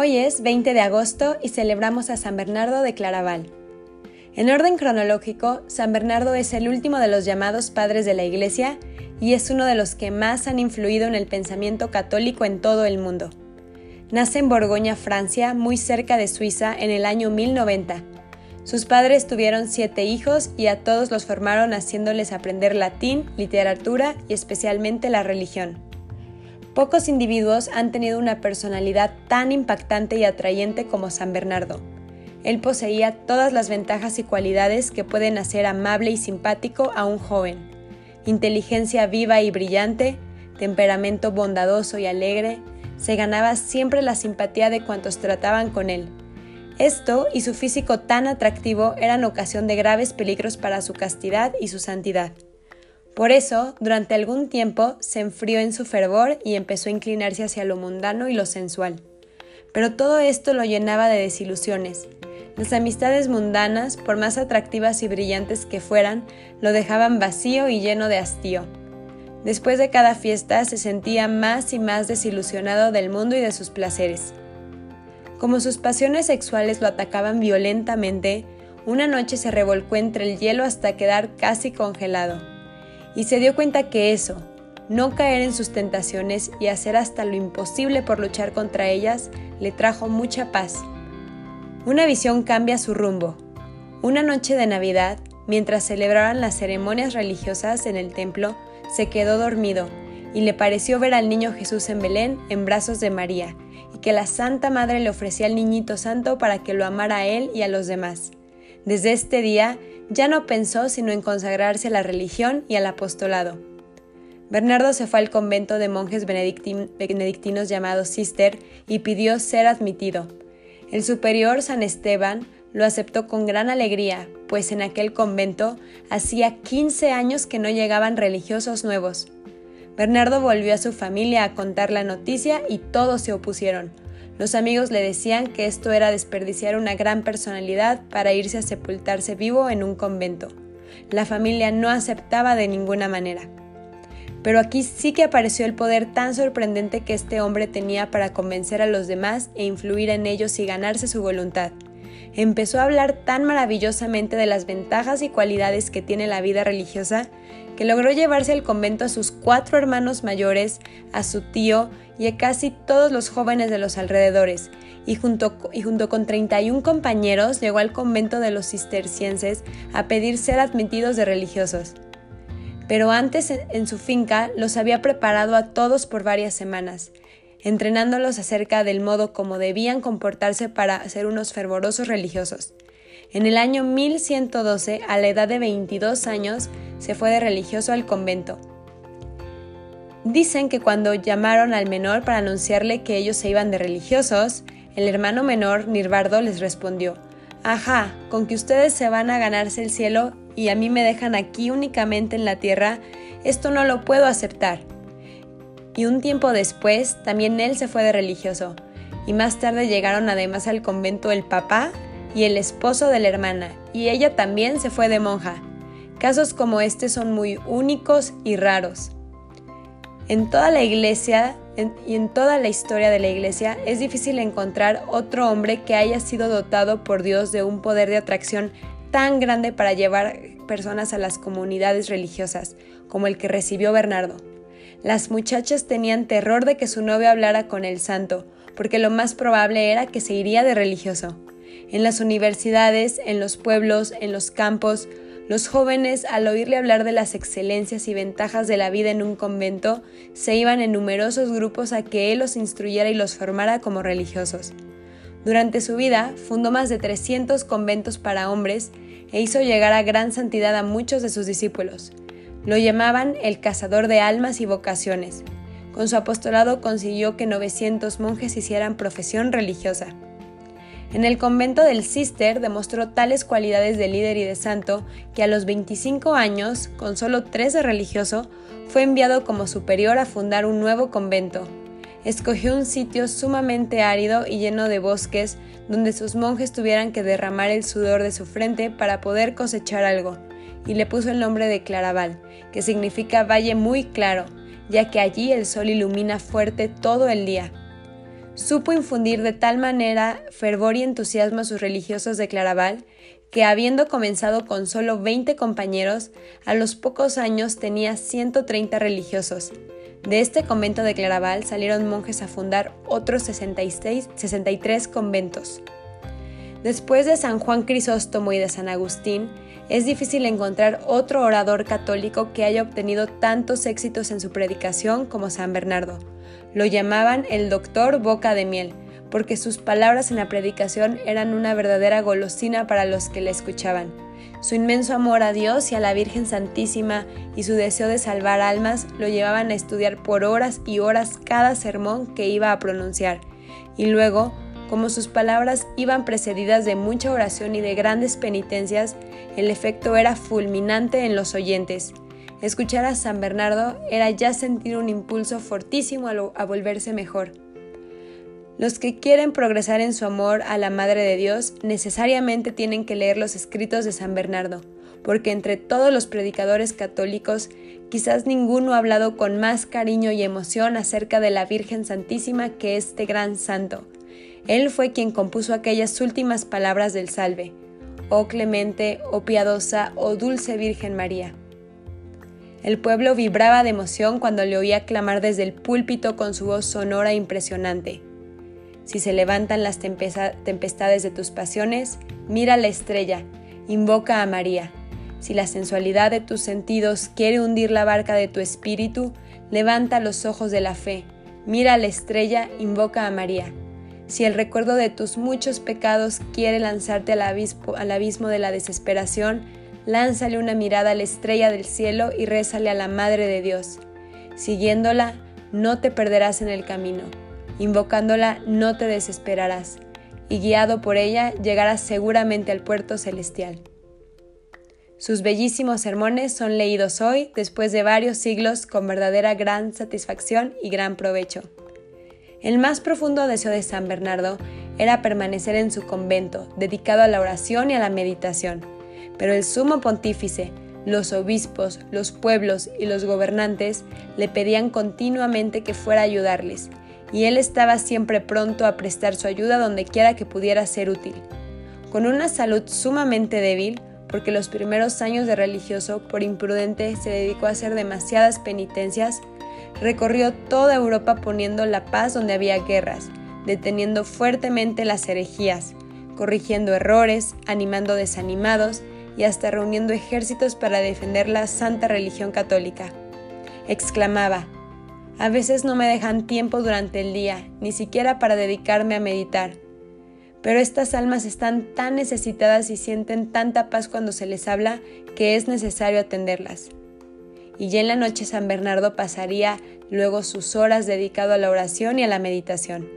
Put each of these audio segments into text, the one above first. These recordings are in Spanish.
Hoy es 20 de agosto y celebramos a San Bernardo de Claraval. En orden cronológico, San Bernardo es el último de los llamados padres de la Iglesia y es uno de los que más han influido en el pensamiento católico en todo el mundo. Nace en Borgoña, Francia, muy cerca de Suiza, en el año 1090. Sus padres tuvieron siete hijos y a todos los formaron haciéndoles aprender latín, literatura y especialmente la religión. Pocos individuos han tenido una personalidad tan impactante y atrayente como San Bernardo. Él poseía todas las ventajas y cualidades que pueden hacer amable y simpático a un joven. Inteligencia viva y brillante, temperamento bondadoso y alegre, se ganaba siempre la simpatía de cuantos trataban con él. Esto y su físico tan atractivo eran ocasión de graves peligros para su castidad y su santidad. Por eso, durante algún tiempo se enfrió en su fervor y empezó a inclinarse hacia lo mundano y lo sensual. Pero todo esto lo llenaba de desilusiones. Las amistades mundanas, por más atractivas y brillantes que fueran, lo dejaban vacío y lleno de hastío. Después de cada fiesta se sentía más y más desilusionado del mundo y de sus placeres. Como sus pasiones sexuales lo atacaban violentamente, una noche se revolcó entre el hielo hasta quedar casi congelado y se dio cuenta que eso, no caer en sus tentaciones y hacer hasta lo imposible por luchar contra ellas, le trajo mucha paz. Una visión cambia su rumbo. Una noche de Navidad, mientras celebraban las ceremonias religiosas en el templo, se quedó dormido y le pareció ver al niño Jesús en Belén en brazos de María, y que la Santa Madre le ofrecía al niñito santo para que lo amara a él y a los demás. Desde este día ya no pensó sino en consagrarse a la religión y al apostolado. Bernardo se fue al convento de monjes benedictinos llamado Cister y pidió ser admitido. El superior San Esteban lo aceptó con gran alegría, pues en aquel convento hacía 15 años que no llegaban religiosos nuevos. Bernardo volvió a su familia a contar la noticia y todos se opusieron, los amigos le decían que esto era desperdiciar una gran personalidad para irse a sepultarse vivo en un convento. La familia no aceptaba de ninguna manera. Pero aquí sí que apareció el poder tan sorprendente que este hombre tenía para convencer a los demás e influir en ellos y ganarse su voluntad. Empezó a hablar tan maravillosamente de las ventajas y cualidades que tiene la vida religiosa que logró llevarse al convento a sus cuatro hermanos mayores, a su tío y a casi todos los jóvenes de los alrededores, y junto, y junto con 31 compañeros llegó al convento de los cistercienses a pedir ser admitidos de religiosos. Pero antes en su finca los había preparado a todos por varias semanas, entrenándolos acerca del modo como debían comportarse para ser unos fervorosos religiosos. En el año 1112, a la edad de 22 años, se fue de religioso al convento. Dicen que cuando llamaron al menor para anunciarle que ellos se iban de religiosos, el hermano menor, Nirvardo, les respondió, Ajá, con que ustedes se van a ganarse el cielo y a mí me dejan aquí únicamente en la tierra, esto no lo puedo aceptar. Y un tiempo después, también él se fue de religioso, y más tarde llegaron además al convento el papá y el esposo de la hermana, y ella también se fue de monja. Casos como este son muy únicos y raros. En toda la iglesia y en toda la historia de la iglesia es difícil encontrar otro hombre que haya sido dotado por Dios de un poder de atracción tan grande para llevar personas a las comunidades religiosas como el que recibió Bernardo. Las muchachas tenían terror de que su novio hablara con el santo, porque lo más probable era que se iría de religioso. En las universidades, en los pueblos, en los campos, los jóvenes, al oírle hablar de las excelencias y ventajas de la vida en un convento, se iban en numerosos grupos a que él los instruyera y los formara como religiosos. Durante su vida fundó más de 300 conventos para hombres e hizo llegar a gran santidad a muchos de sus discípulos. Lo llamaban el cazador de almas y vocaciones. Con su apostolado consiguió que 900 monjes hicieran profesión religiosa. En el convento del Cister demostró tales cualidades de líder y de santo que a los 25 años, con solo tres de religioso, fue enviado como superior a fundar un nuevo convento. Escogió un sitio sumamente árido y lleno de bosques donde sus monjes tuvieran que derramar el sudor de su frente para poder cosechar algo, y le puso el nombre de Claraval, que significa valle muy claro, ya que allí el sol ilumina fuerte todo el día. Supo infundir de tal manera fervor y entusiasmo a sus religiosos de Claraval que habiendo comenzado con solo 20 compañeros, a los pocos años tenía 130 religiosos. De este convento de Claraval salieron monjes a fundar otros 66, 63 conventos. Después de San Juan Crisóstomo y de San Agustín, es difícil encontrar otro orador católico que haya obtenido tantos éxitos en su predicación como San Bernardo. Lo llamaban el doctor Boca de Miel, porque sus palabras en la predicación eran una verdadera golosina para los que le escuchaban. Su inmenso amor a Dios y a la Virgen Santísima y su deseo de salvar almas lo llevaban a estudiar por horas y horas cada sermón que iba a pronunciar. Y luego, como sus palabras iban precedidas de mucha oración y de grandes penitencias, el efecto era fulminante en los oyentes. Escuchar a San Bernardo era ya sentir un impulso fortísimo a, volverse mejor. Los que quieren progresar en su amor a la Madre de Dios necesariamente tienen que leer los escritos de San Bernardo, porque entre todos los predicadores católicos quizás ninguno ha hablado con más cariño y emoción acerca de la Virgen Santísima que este gran santo. Él fue quien compuso aquellas últimas palabras del salve, oh clemente, oh piadosa, oh dulce Virgen María. El pueblo vibraba de emoción cuando le oía clamar desde el púlpito con su voz sonora e impresionante. Si se levantan las tempestades de tus pasiones, mira la estrella, invoca a María. Si la sensualidad de tus sentidos quiere hundir la barca de tu espíritu, levanta los ojos de la fe, mira la estrella, invoca a María. Si el recuerdo de tus muchos pecados quiere lanzarte al abismo, de la desesperación, lánzale una mirada a la estrella del cielo y rézale a la Madre de Dios. Siguiéndola, no te perderás en el camino invocándola no te desesperarás, y guiado por ella llegarás seguramente al puerto celestial. Sus bellísimos sermones son leídos hoy, después de varios siglos, con verdadera gran satisfacción y gran provecho. El más profundo deseo de San Bernardo era permanecer en su convento, dedicado a la oración y a la meditación, pero el sumo pontífice, los obispos, los pueblos y los gobernantes le pedían continuamente que fuera a ayudarles, y él estaba siempre pronto a prestar su ayuda donde quiera que pudiera ser útil. Con una salud sumamente débil, porque los primeros años de religioso, por imprudente, se dedicó a hacer demasiadas penitencias, recorrió toda Europa poniendo la paz donde había guerras, deteniendo fuertemente las herejías, corrigiendo errores, animando desanimados y hasta reuniendo ejércitos para defender la santa religión católica. Exclamaba, a veces no me dejan tiempo durante el día, ni siquiera para dedicarme a meditar. Pero estas almas están tan necesitadas y sienten tanta paz cuando se les habla que es necesario atenderlas. Y ya en la noche San Bernardo pasaría luego sus horas dedicado a la oración y a la meditación.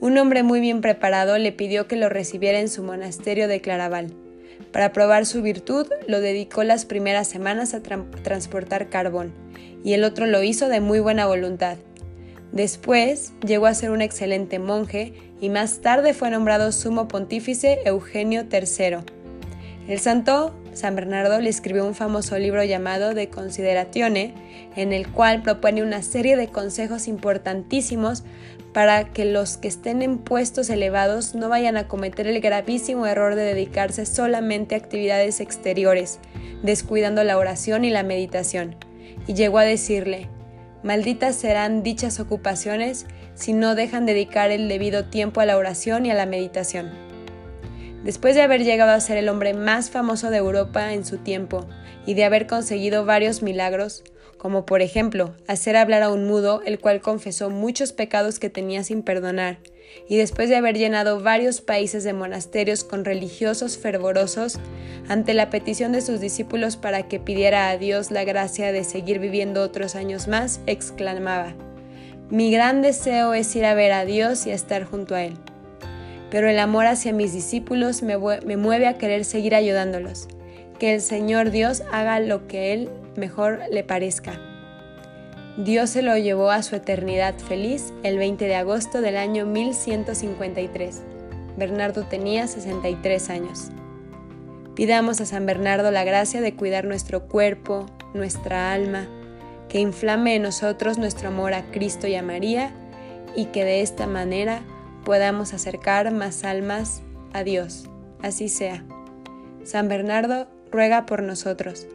Un hombre muy bien preparado le pidió que lo recibiera en su monasterio de Claraval. Para probar su virtud, lo dedicó las primeras semanas a transportar carbón y el otro lo hizo de muy buena voluntad. Después llegó a ser un excelente monje y más tarde fue nombrado sumo pontífice Eugenio III. El santo San Bernardo le escribió un famoso libro llamado De Consideratione, en el cual propone una serie de consejos importantísimos para que los que estén en puestos elevados no vayan a cometer el gravísimo error de dedicarse solamente a actividades exteriores, descuidando la oración y la meditación y llegó a decirle, Malditas serán dichas ocupaciones si no dejan dedicar el debido tiempo a la oración y a la meditación. Después de haber llegado a ser el hombre más famoso de Europa en su tiempo y de haber conseguido varios milagros, como por ejemplo hacer hablar a un mudo, el cual confesó muchos pecados que tenía sin perdonar, y después de haber llenado varios países de monasterios con religiosos fervorosos, ante la petición de sus discípulos para que pidiera a Dios la gracia de seguir viviendo otros años más, exclamaba, Mi gran deseo es ir a ver a Dios y a estar junto a Él. Pero el amor hacia mis discípulos me, mueve a querer seguir ayudándolos. Que el Señor Dios haga lo que Él mejor le parezca. Dios se lo llevó a su eternidad feliz el 20 de agosto del año 1153. Bernardo tenía 63 años. Pidamos a San Bernardo la gracia de cuidar nuestro cuerpo, nuestra alma, que inflame en nosotros nuestro amor a Cristo y a María, y que de esta manera podamos acercar más almas a Dios. Así sea. San Bernardo ruega por nosotros.